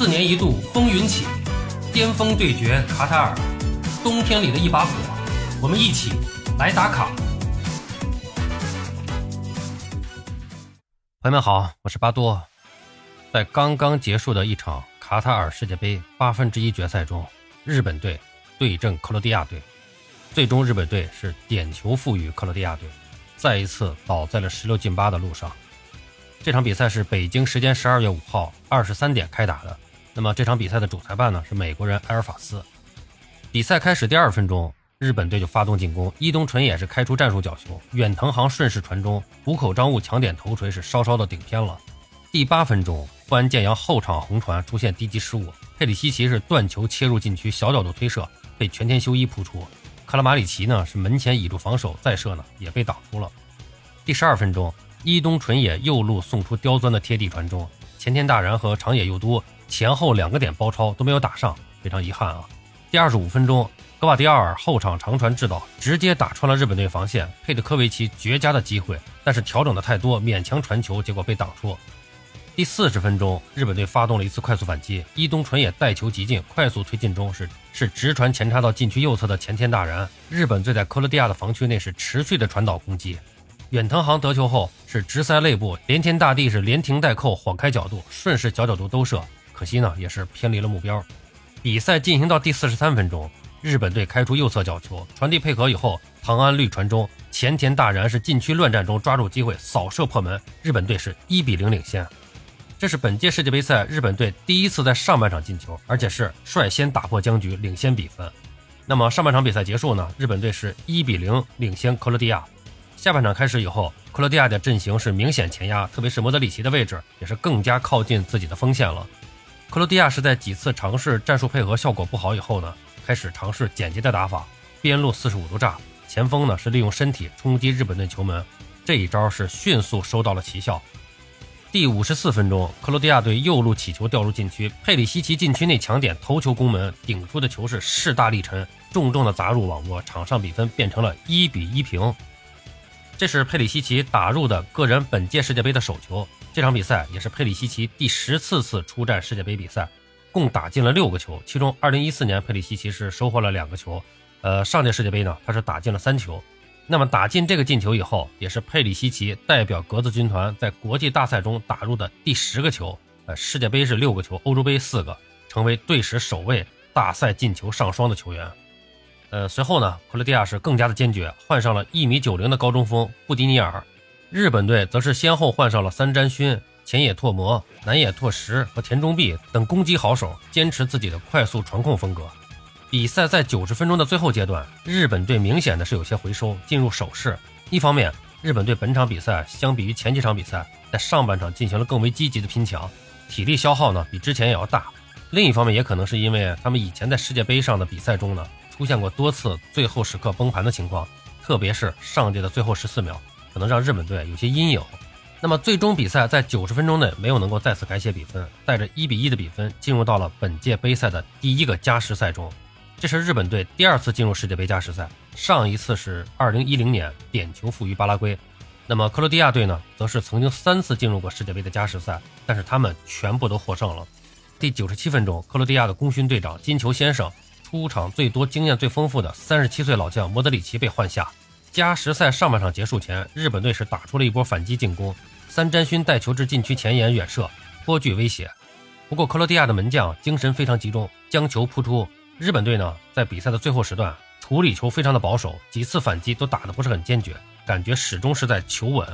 四年一度风云起，巅峰对决卡塔尔，冬天里的一把火，我们一起来打卡。朋友们好，我是巴多。在刚刚结束的一场卡塔尔世界杯八分之一决赛中，日本队对阵克罗地亚队，最终日本队是点球负于克罗地亚队，再一次倒在了十六进八的路上。这场比赛是北京时间十二月五号二十三点开打的。那么这场比赛的主裁判呢是美国人埃尔法斯。比赛开始第二分钟，日本队就发动进攻，伊东纯也是开出战术角球，远藤航顺势传中，谷口张悟抢点头锤是稍稍的顶偏了。第八分钟，富安健洋后场横传出现低级失误，佩里西奇是断球切入禁区，小角度推射被全天修一扑出，卡拉马里奇呢是门前倚住防守再射呢也被挡出了。第十二分钟。伊东纯也右路送出刁钻的贴地传中，前田大然和长野佑都前后两个点包抄都没有打上，非常遗憾啊。第二十五分钟，格瓦迪奥尔后场长传制导，直接打穿了日本队防线，佩德科维奇绝佳的机会，但是调整的太多，勉强传球，结果被挡出。第四十分钟，日本队发动了一次快速反击，伊东纯也带球急进，快速推进中是是直传前插到禁区右侧的前田大然，日本队在克罗地亚的防区内是持续的传导攻击。远藤航得球后是直塞肋部，连天大地是连停带扣，晃开角度，顺势小角度兜射，可惜呢也是偏离了目标。比赛进行到第四十三分钟，日本队开出右侧角球，传递配合以后，唐安绿传中，前田大然是禁区乱战中抓住机会扫射破门，日本队是一比零领先。这是本届世界杯赛日本队第一次在上半场进球，而且是率先打破僵局，领先比分。那么上半场比赛结束呢？日本队是一比零领先克罗地亚。下半场开始以后，克罗地亚的阵型是明显前压，特别是莫德里奇的位置也是更加靠近自己的锋线了。克罗地亚是在几次尝试战术配合效果不好以后呢，开始尝试简洁的打法，边路四十五度炸，前锋呢是利用身体冲击日本队球门，这一招是迅速收到了奇效。第五十四分钟，克罗地亚队右路起球掉入禁区，佩里西奇禁区内抢点头球攻门，顶出的球是势大力沉，重重的砸入网窝，场上比分变成了一比一平。这是佩里西奇打入的个人本届世界杯的首球。这场比赛也是佩里西奇第十次次出战世界杯比赛，共打进了六个球。其中，2014年佩里西奇是收获了两个球。呃，上届世界杯呢，他是打进了三球。那么打进这个进球以后，也是佩里西奇代表格子军团在国际大赛中打入的第十个球。呃，世界杯是六个球，欧洲杯四个，成为队史首位大赛进球上双的球员。呃，随后呢，克罗地亚是更加的坚决，换上了一米九零的高中锋布迪尼尔。日本队则是先后换上了三詹勋、前野拓磨、南野拓实和田中碧等攻击好手，坚持自己的快速传控风格。比赛在九十分钟的最后阶段，日本队明显的是有些回收，进入守势。一方面，日本队本场比赛相比于前几场比赛，在上半场进行了更为积极的拼抢，体力消耗呢比之前也要大。另一方面，也可能是因为他们以前在世界杯上的比赛中呢。出现过多次最后时刻崩盘的情况，特别是上届的最后十四秒，可能让日本队有些阴影。那么最终比赛在九十分钟内没有能够再次改写比分，带着一比一的比分进入到了本届杯赛的第一个加时赛中。这是日本队第二次进入世界杯加时赛，上一次是二零一零年点球负于巴拉圭。那么克罗地亚队呢，则是曾经三次进入过世界杯的加时赛，但是他们全部都获胜了。第九十七分钟，克罗地亚的功勋队长金球先生。出场最多、经验最丰富的三十七岁老将莫德里奇被换下。加时赛上半场结束前，日本队是打出了一波反击进攻，三詹勋带球至禁区前沿远射，颇具威胁。不过克罗地亚的门将精神非常集中，将球扑出。日本队呢，在比赛的最后时段处理球非常的保守，几次反击都打得不是很坚决，感觉始终是在求稳。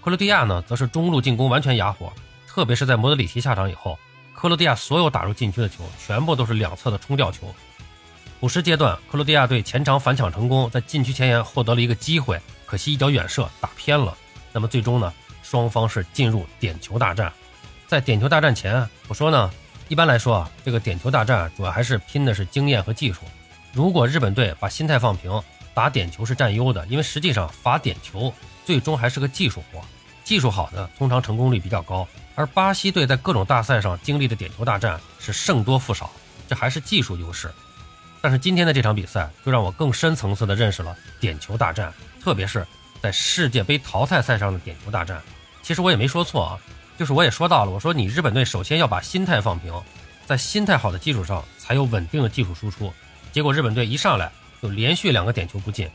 克罗地亚呢，则是中路进攻完全哑火，特别是在莫德里奇下场以后，克罗地亚所有打入禁区的球全部都是两侧的冲吊球。补时阶段，克罗地亚队前场反抢成功，在禁区前沿获得了一个机会，可惜一脚远射打偏了。那么最终呢，双方是进入点球大战。在点球大战前，我说呢，一般来说啊，这个点球大战主要还是拼的是经验和技术。如果日本队把心态放平，打点球是占优的，因为实际上罚点球最终还是个技术活，技术好的通常成功率比较高。而巴西队在各种大赛上经历的点球大战是胜多负少，这还是技术优势。但是今天的这场比赛就让我更深层次的认识了点球大战，特别是在世界杯淘汰赛上的点球大战。其实我也没说错啊，就是我也说到了，我说你日本队首先要把心态放平，在心态好的基础上才有稳定的技术输出。结果日本队一上来就连续两个点球不进，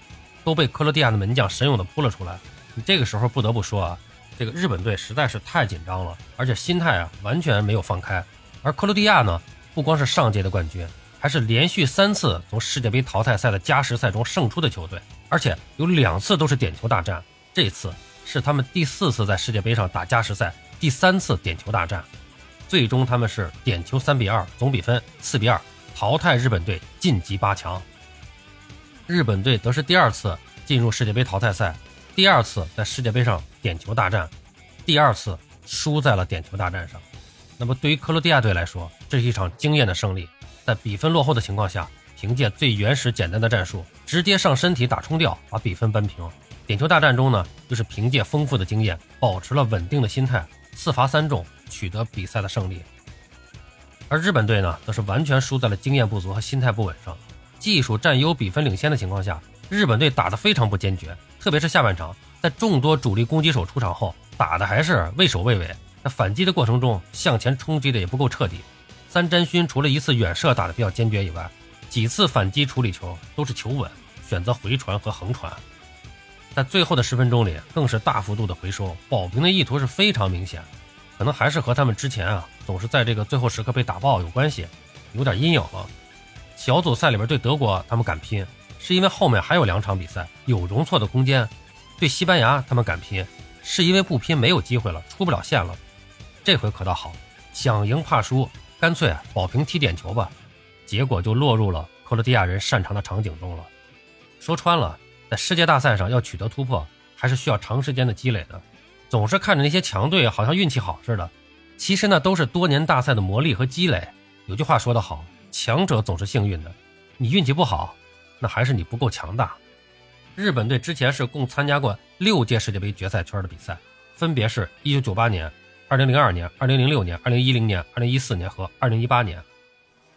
都被克罗地亚的门将神勇的扑了出来。你这个时候不得不说啊，这个日本队实在是太紧张了，而且心态啊完全没有放开。而克罗地亚呢，不光是上届的冠军，还是连续三次从世界杯淘汰赛的加时赛中胜出的球队，而且有两次都是点球大战。这次是他们第四次在世界杯上打加时赛，第三次点球大战，最终他们是点球三比二，总比分四比二淘汰日本队晋级八强。日本队则是第二次进入世界杯淘汰赛，第二次在世界杯上点球大战，第二次输在了点球大战上。那么对于克罗地亚队来说，这是一场惊艳的胜利，在比分落后的情况下，凭借最原始简单的战术，直接上身体打冲吊，把比分扳平。点球大战中呢，就是凭借丰富的经验，保持了稳定的心态，四罚三中，取得比赛的胜利。而日本队呢，则是完全输在了经验不足和心态不稳上。技术占优、比分领先的情况下，日本队打得非常不坚决，特别是下半场，在众多主力攻击手出场后，打的还是畏首畏尾。在反击的过程中，向前冲击的也不够彻底。三詹勋除了一次远射打得比较坚决以外，几次反击处理球都是求稳，选择回传和横传。在最后的十分钟里，更是大幅度的回收，保平的意图是非常明显。可能还是和他们之前啊总是在这个最后时刻被打爆有关系，有点阴影了。小组赛里边对德国他们敢拼，是因为后面还有两场比赛有容错的空间；对西班牙他们敢拼，是因为不拼没有机会了，出不了线了。这回可倒好，想赢怕输，干脆啊保平踢点球吧。结果就落入了克罗地亚人擅长的场景中了。说穿了，在世界大赛上要取得突破，还是需要长时间的积累的。总是看着那些强队好像运气好似的，其实那都是多年大赛的磨砺和积累。有句话说得好，强者总是幸运的，你运气不好，那还是你不够强大。日本队之前是共参加过六届世界杯决赛圈的比赛，分别是一九九八年。二零零二年、二零零六年、二零一零年、二零一四年和二零一八年，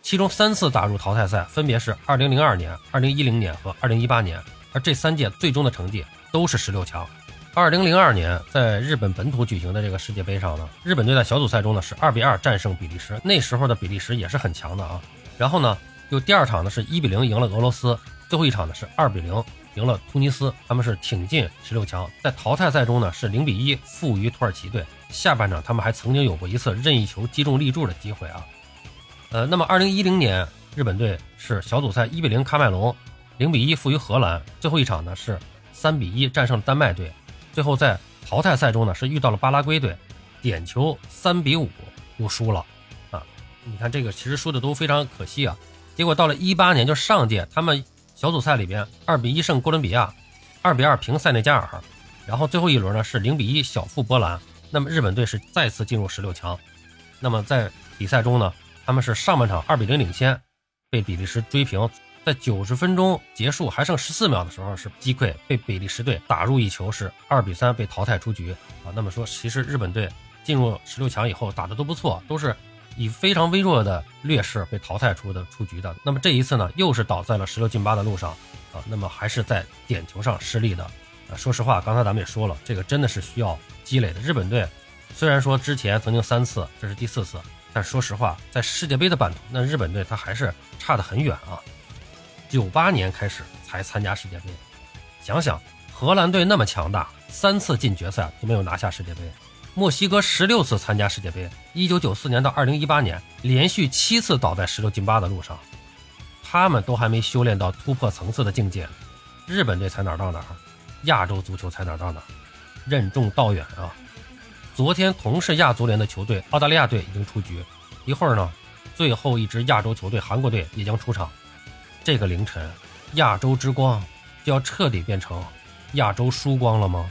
其中三次打入淘汰赛，分别是二零零二年、二零一零年和二零一八年。而这三届最终的成绩都是十六强。二零零二年在日本本土举行的这个世界杯上呢，日本队在小组赛中呢是二比二战胜比利时，那时候的比利时也是很强的啊。然后呢，又第二场呢是一比零赢了俄罗斯，最后一场呢是二比零赢了突尼斯，他们是挺进十六强。在淘汰赛中呢是零比一负于土耳其队。下半场他们还曾经有过一次任意球击中立柱的机会啊，呃，那么二零一零年日本队是小组赛一比零喀麦隆，零比一负于荷兰，最后一场呢是三比一战胜丹麦队，最后在淘汰赛中呢是遇到了巴拉圭队，点球三比五又输了啊，你看这个其实输的都非常可惜啊，结果到了一八年就上届他们小组赛里边二比一胜哥伦比亚，二比二平塞内加尔，然后最后一轮呢是零比一小负波兰。那么日本队是再次进入十六强。那么在比赛中呢，他们是上半场二比零领先，被比利时追平，在九十分钟结束还剩十四秒的时候是击溃，被比利时队打入一球，是二比三被淘汰出局啊。那么说，其实日本队进入十六强以后打的都不错，都是以非常微弱的劣势被淘汰出的出局的。那么这一次呢，又是倒在了十六进八的路上啊。那么还是在点球上失利的。啊，说实话，刚才咱们也说了，这个真的是需要积累的。日本队虽然说之前曾经三次，这是第四次，但说实话，在世界杯的版图，那日本队他还是差得很远啊。九八年开始才参加世界杯，想想荷兰队那么强大，三次进决赛都没有拿下世界杯；墨西哥十六次参加世界杯，一九九四年到二零一八年连续七次倒在十六进八的路上，他们都还没修炼到突破层次的境界，日本队才哪儿到哪儿。亚洲足球才哪儿到哪儿，任重道远啊！昨天同是亚足联的球队澳大利亚队已经出局，一会儿呢，最后一支亚洲球队韩国队也将出场。这个凌晨，亚洲之光就要彻底变成亚洲输光了吗？